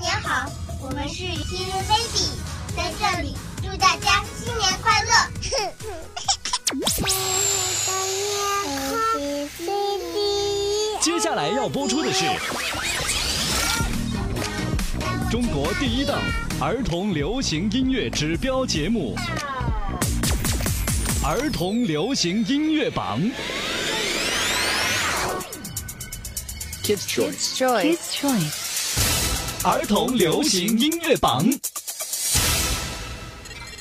年好，我们是 TV Baby，在这里祝大家新年快乐。接下来要播出的是中国第一档儿童流行音乐指标节目《儿童流行音乐榜》。Kids Choice。Choice. Choice。儿童流行音乐榜。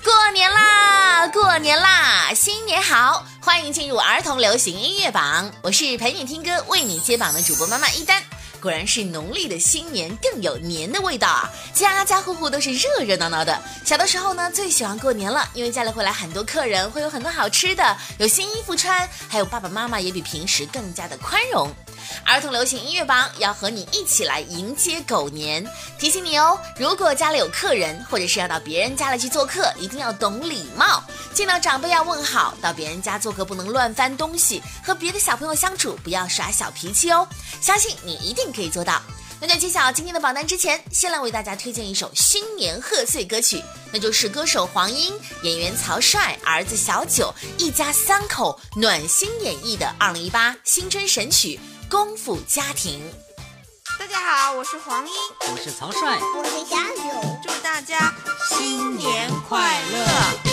过年啦，过年啦，新年好！欢迎进入儿童流行音乐榜，我是陪你听歌、为你接榜的主播妈妈一丹。果然是农历的新年更有年的味道啊！家家户户都是热热闹闹的。小的时候呢，最喜欢过年了，因为家里会来很多客人，会有很多好吃的，有新衣服穿，还有爸爸妈妈也比平时更加的宽容。儿童流行音乐榜要和你一起来迎接狗年，提醒你哦，如果家里有客人，或者是要到别人家里去做客，一定要懂礼貌，见到长辈要问好，到别人家做客不能乱翻东西，和别的小朋友相处不要耍小脾气哦，相信你一定可以做到。那在揭晓今天的榜单之前，先来为大家推荐一首新年贺岁歌曲，那就是歌手黄英、演员曹帅、儿子小九一家三口暖心演绎的2018新春神曲《功夫家庭》。大家好，我是黄英，我是曹帅，我是小九，祝大家新年快乐！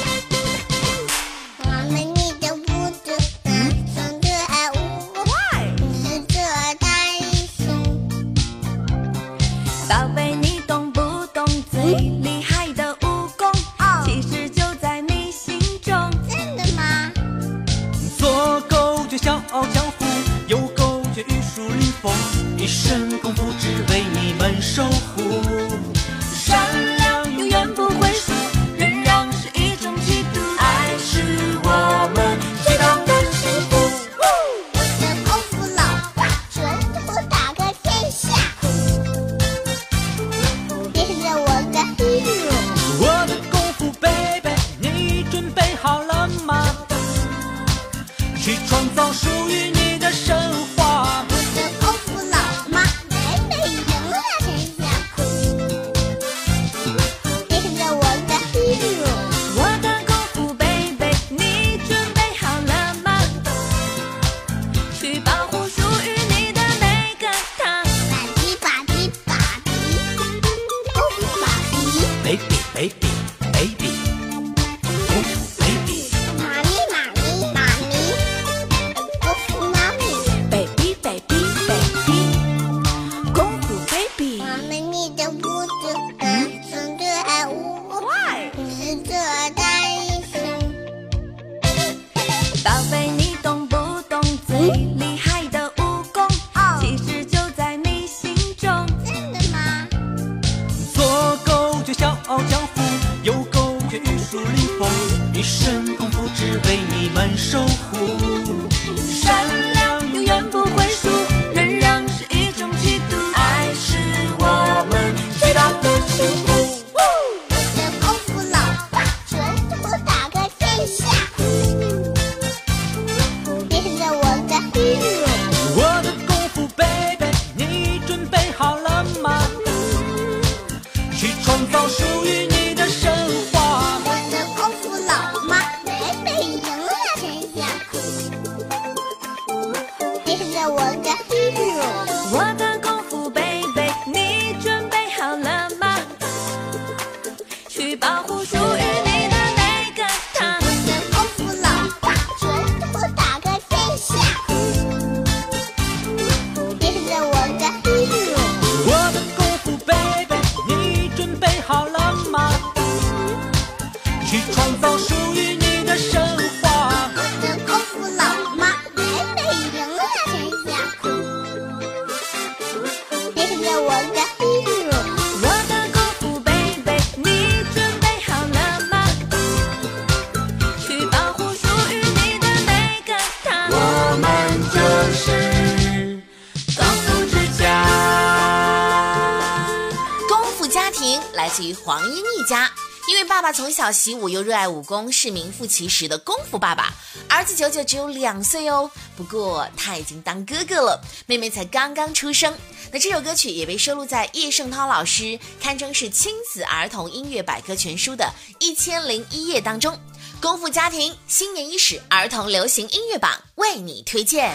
来自于黄英一家。因为爸爸从小习武又热爱武功，是名副其实的功夫爸爸。儿子九九只有两岁哦，不过他已经当哥哥了，妹妹才刚刚出生。那这首歌曲也被收录在叶圣涛老师堪称是亲子儿童音乐百科全书的一千零一页当中。功夫家庭新年伊始儿童流行音乐榜为你推荐。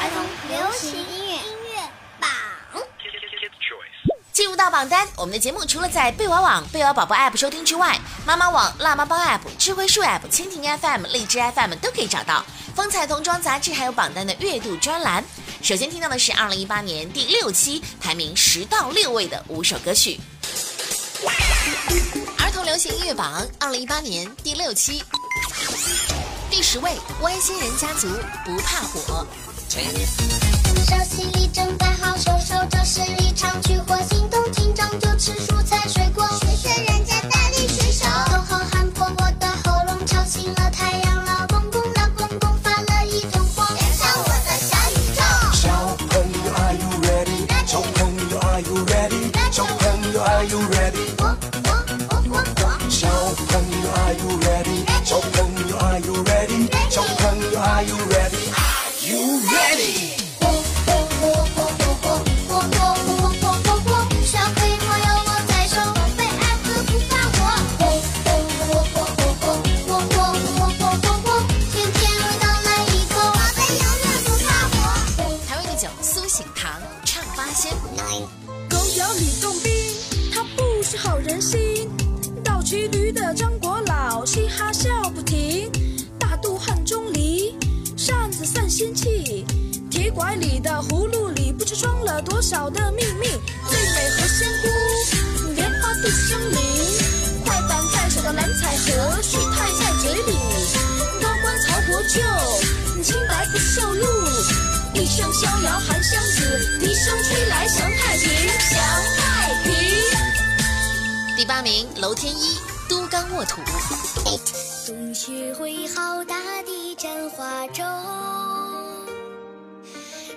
儿童流行音乐音乐榜。进入到榜单，我们的节目除了在贝瓦网、贝瓦宝宝 App 收听之外，妈妈网、辣妈帮 App、智慧树 App、蜻蜓 FM、荔枝 FM 都可以找到。风采童装杂志还有榜单的月度专栏。首先听到的是二零一八年第六期排名十到六位的五首歌曲。儿童流行音乐榜二零一八年第六期，第十位，歪仙人家族不怕火。手心里正摆好手手，这是一场去火星八名，楼天一都纲沃土。冬雪挥毫大地沾花洲，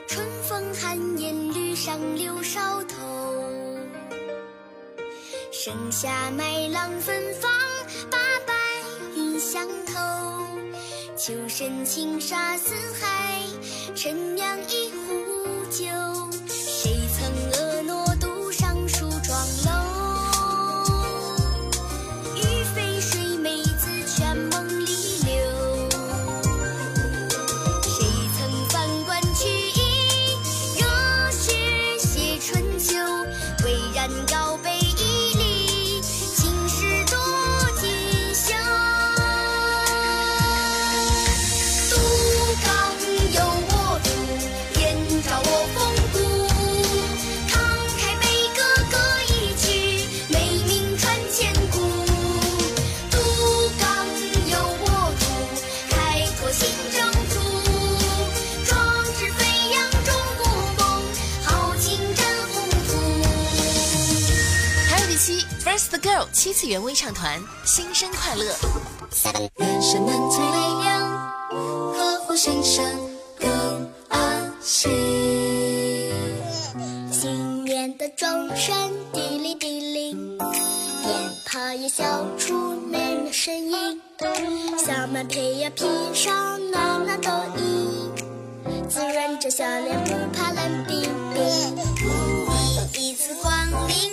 春风寒烟绿上柳梢头。盛夏麦浪芬芳，八百云相投。秋深青沙四海，陈酿一壶酒。go 七次元微唱团新生快乐。人生难最微凉，呵护心生更安心。新年的钟声滴哩滴哩，鞭炮也笑出美妙声音。小麦胚呀披上暖暖冬衣，滋润着笑脸，不怕冷冰冰。又一次光临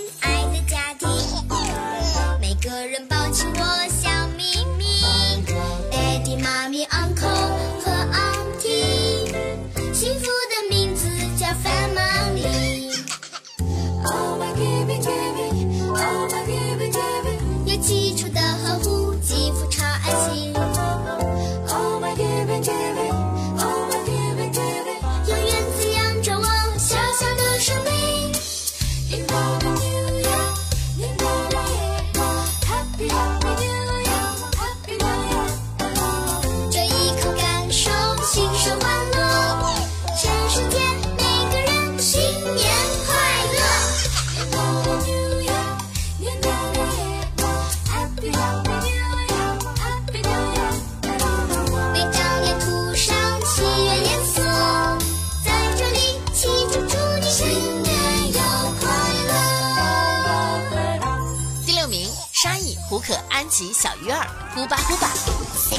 可、安吉、小鱼儿，呼吧呼吧。呼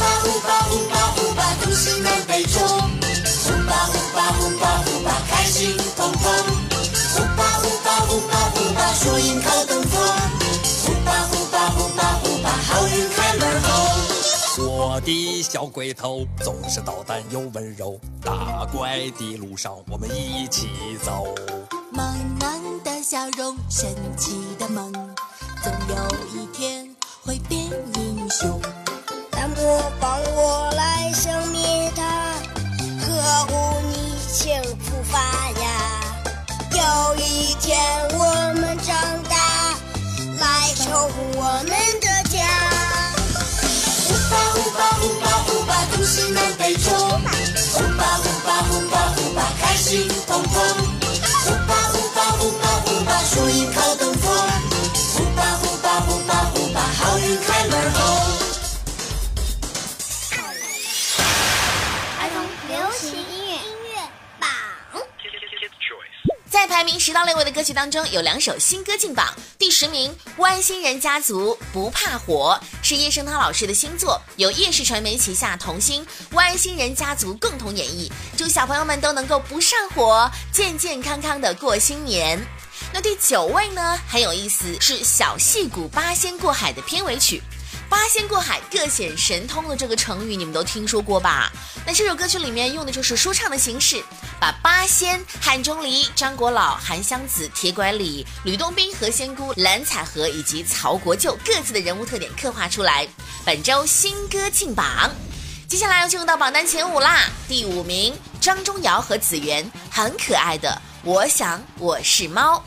吧呼吧呼吧呼吧，东西南北中。呼吧呼吧呼吧呼吧，开心通通。呼吧呼吧呼吧呼吧，说迎靠东风。呼吧呼吧呼吧呼吧，好运开门红。我的小鬼头总是捣蛋又温柔，打怪的路上我们一起走。萌萌的笑容，神奇的梦，总有一天会变英雄。大魔帮我来消灭它，呵护你幸福发芽。有一天我们长大，来守护我们的家。呼吧呼吧呼吧呼吧，东西南北中。呼吧呼吧呼吧呼吧，开心通通。音乐音乐榜。在排名十到六位的歌曲当中，有两首新歌进榜。第十名，《外星人家族不怕火》是叶圣涛老师的新作，由叶氏传媒旗下童星外星人家族共同演绎。祝小朋友们都能够不上火，健健康康的过新年。那第九位呢，很有意思，是小戏骨八仙过海的片尾曲。八仙过海，各显神通的这个成语，你们都听说过吧？那这首歌曲里面用的就是说唱的形式，把八仙汉钟离、张国老、韩湘子、铁拐李、吕洞宾、何仙姑、蓝采和以及曹国舅各自的人物特点刻画出来。本周新歌进榜，接下来要进入到榜单前五啦。第五名，张钟尧和子源，很可爱的《我想我是猫》。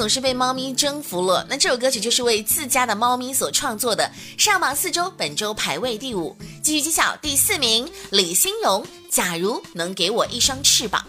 总是被猫咪征服了。那这首歌曲就是为自家的猫咪所创作的，上榜四周，本周排位第五。继续揭晓第四名，李兴荣，《假如能给我一双翅膀》。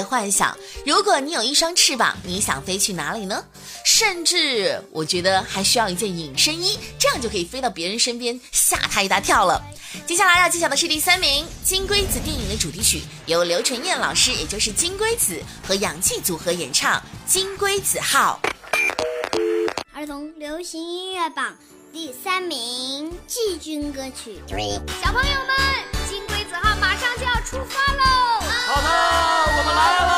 的幻想。如果你有一双翅膀，你想飞去哪里呢？甚至我觉得还需要一件隐身衣，这样就可以飞到别人身边，吓他一大跳了。接下来要揭晓的是第三名，《金龟子》电影的主题曲由刘纯燕老师，也就是金龟子和氧气组合演唱，《金龟子号》。儿童流行音乐榜第三名季军歌曲。小朋友们，金龟子号马上就要出发喽！好的，我们来了。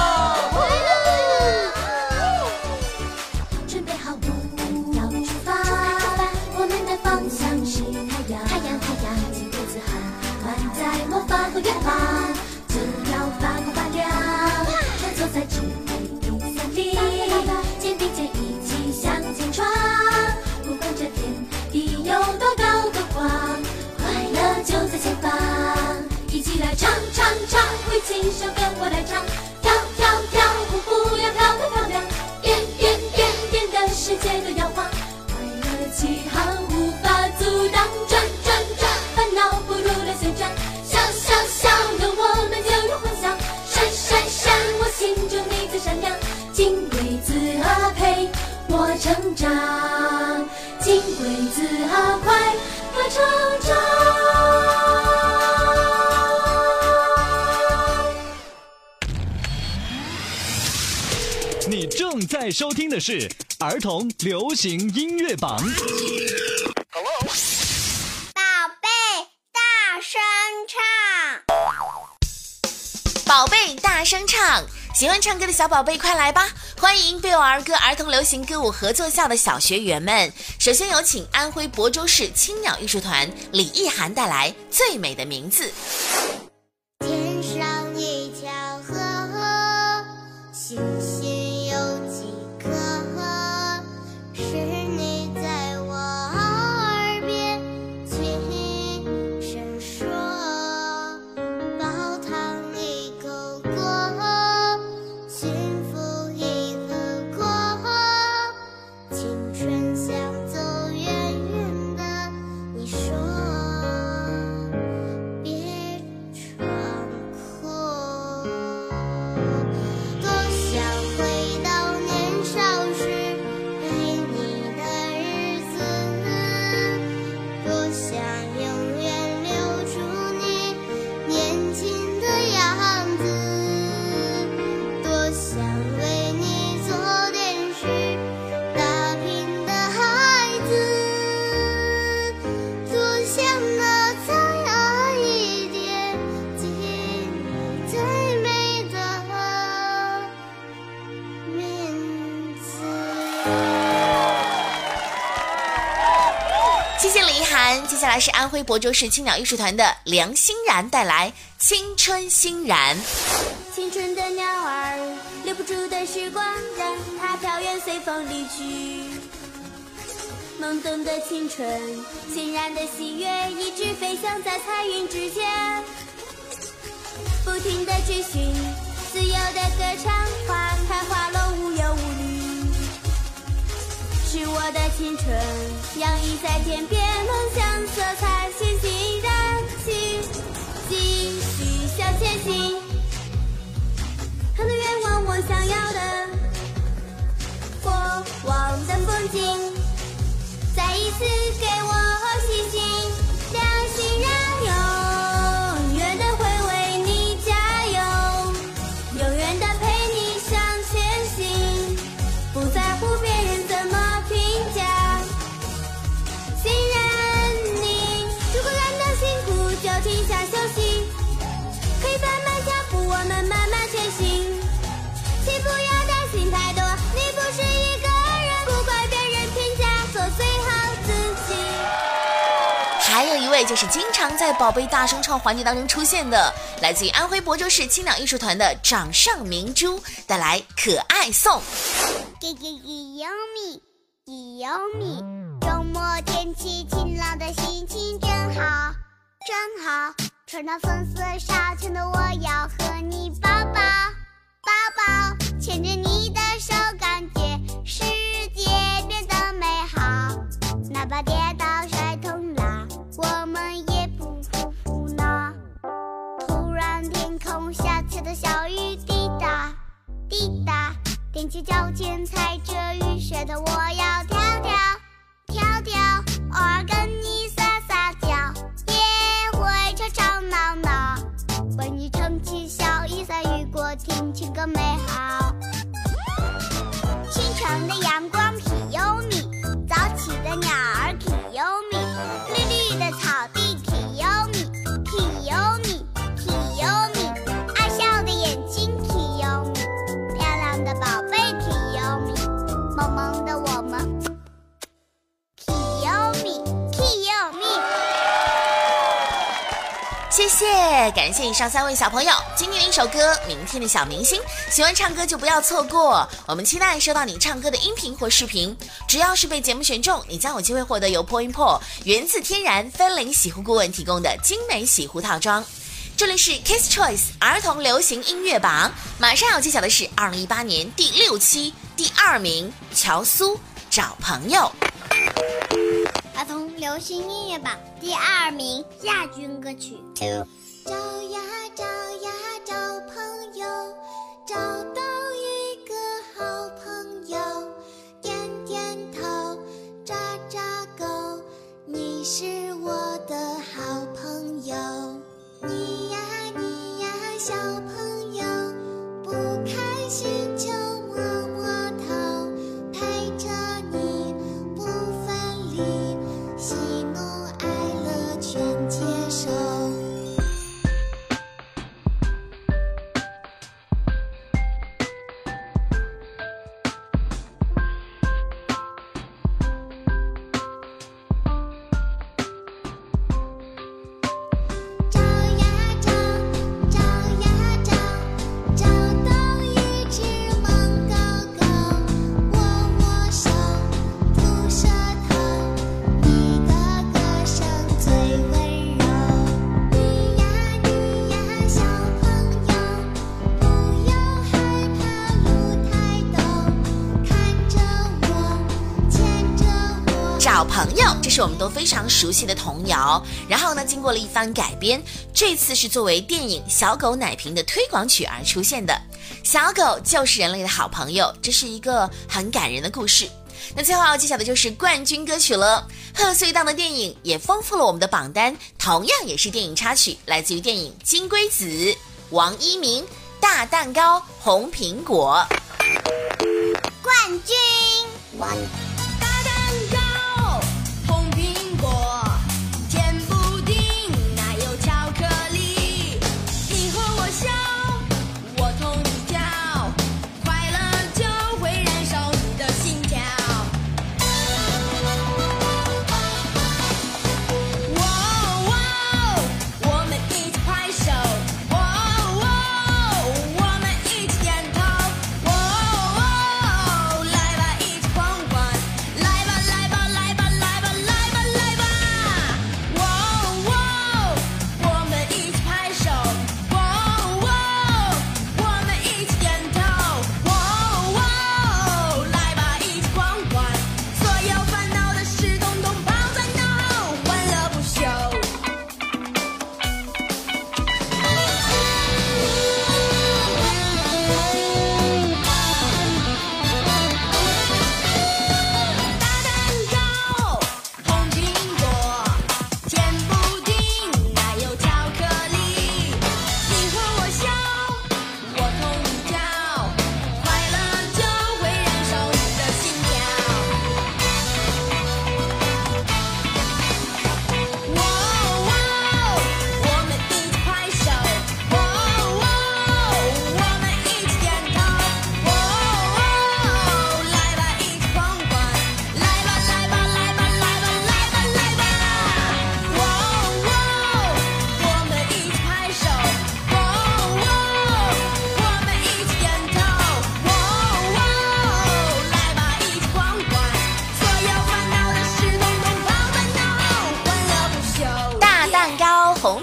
一首歌我来唱收听的是儿童流行音乐榜。宝贝，大声唱！宝贝，大声唱！喜欢唱歌的小宝贝，快来吧！欢迎贝我儿歌儿童流行歌舞合作校的小学员们。首先有请安徽亳州市青鸟艺术团李意涵带来《最美的名字》。来是安徽亳州市青鸟艺术团的梁欣然带来《青春欣然》。青春的鸟儿，留不住的时光，让它飘远随风离去。懵懂的青春，欣然的喜悦，一直飞翔在彩云之间。不停的追寻，自由的歌唱，花开花落无忧无。是我的青春，洋溢在天边，梦想色彩欣欣然起，继续向前行。很多愿望，我想要的过往的风景，再一次给我信，心这是经常在宝贝大声唱环节当中出现的，来自于安徽亳州市青鸟艺术团的掌上明珠带来《可爱颂》。给给给优米，给优米，周末天气晴朗的心情真好，真好。穿上粉色纱裙的我要和你抱抱，抱抱，牵着你的手，感觉世界变得美好。哪怕跌小雨，滴答滴答踮起脚尖踩着雨雪的我要跳跳跳跳，偶尔跟你撒撒娇，也会吵吵闹闹，为你撑起小雨伞，雨过天晴更美好。感谢以上三位小朋友。今天的一首歌，明天的小明星，喜欢唱歌就不要错过。我们期待收到你唱歌的音频或视频，只要是被节目选中，你将有机会获得由 Point p o 源自天然森林洗护顾问提供的精美洗护套装。这里是 Kiss Choice 儿童流行音乐榜，马上要揭晓的是二零一八年第六期第二名乔苏找朋友。儿童流行音乐榜第二名亚军歌曲。找呀找呀找朋友，找到一个好朋友，点点头，抓抓狗，你是我的朋友，这是我们都非常熟悉的童谣。然后呢，经过了一番改编，这次是作为电影《小狗奶瓶》的推广曲而出现的。小狗就是人类的好朋友，这是一个很感人的故事。那最后要揭晓的就是冠军歌曲了。贺岁档的电影也丰富了我们的榜单，同样也是电影插曲，来自于电影《金龟子》，王一鸣《大蛋糕红苹果》。冠军。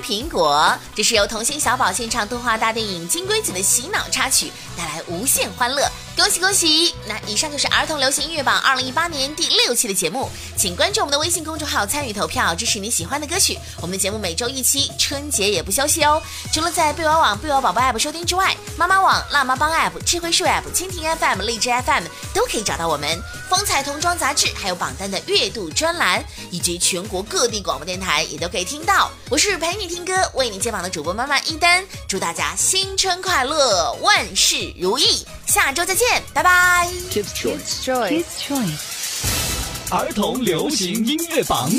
苹果》，这是由童星小宝献唱动画大电影《金龟子》的洗脑插曲，带来无限欢乐。恭喜恭喜！那以上就是儿童流行音乐榜二零一八年第六期的节目，请关注我们的微信公众号参与投票，支持你喜欢的歌曲。我们的节目每周一期，春节也不休息哦。除了在贝娃网、贝娃宝宝 App 收听之外，妈妈网、辣妈帮 App、智慧树 App、蜻蜓 FM、荔枝 FM 都可以找到我们。风采童装杂志，还有榜单的月度专栏，以及全国各地广播电台也都可以听到。我是陪你听歌、为你接榜的主播妈妈一丹，祝大家新春快乐，万事如意。下周再见，拜拜。Kids Choice. Kids Choice，儿童流行音乐榜。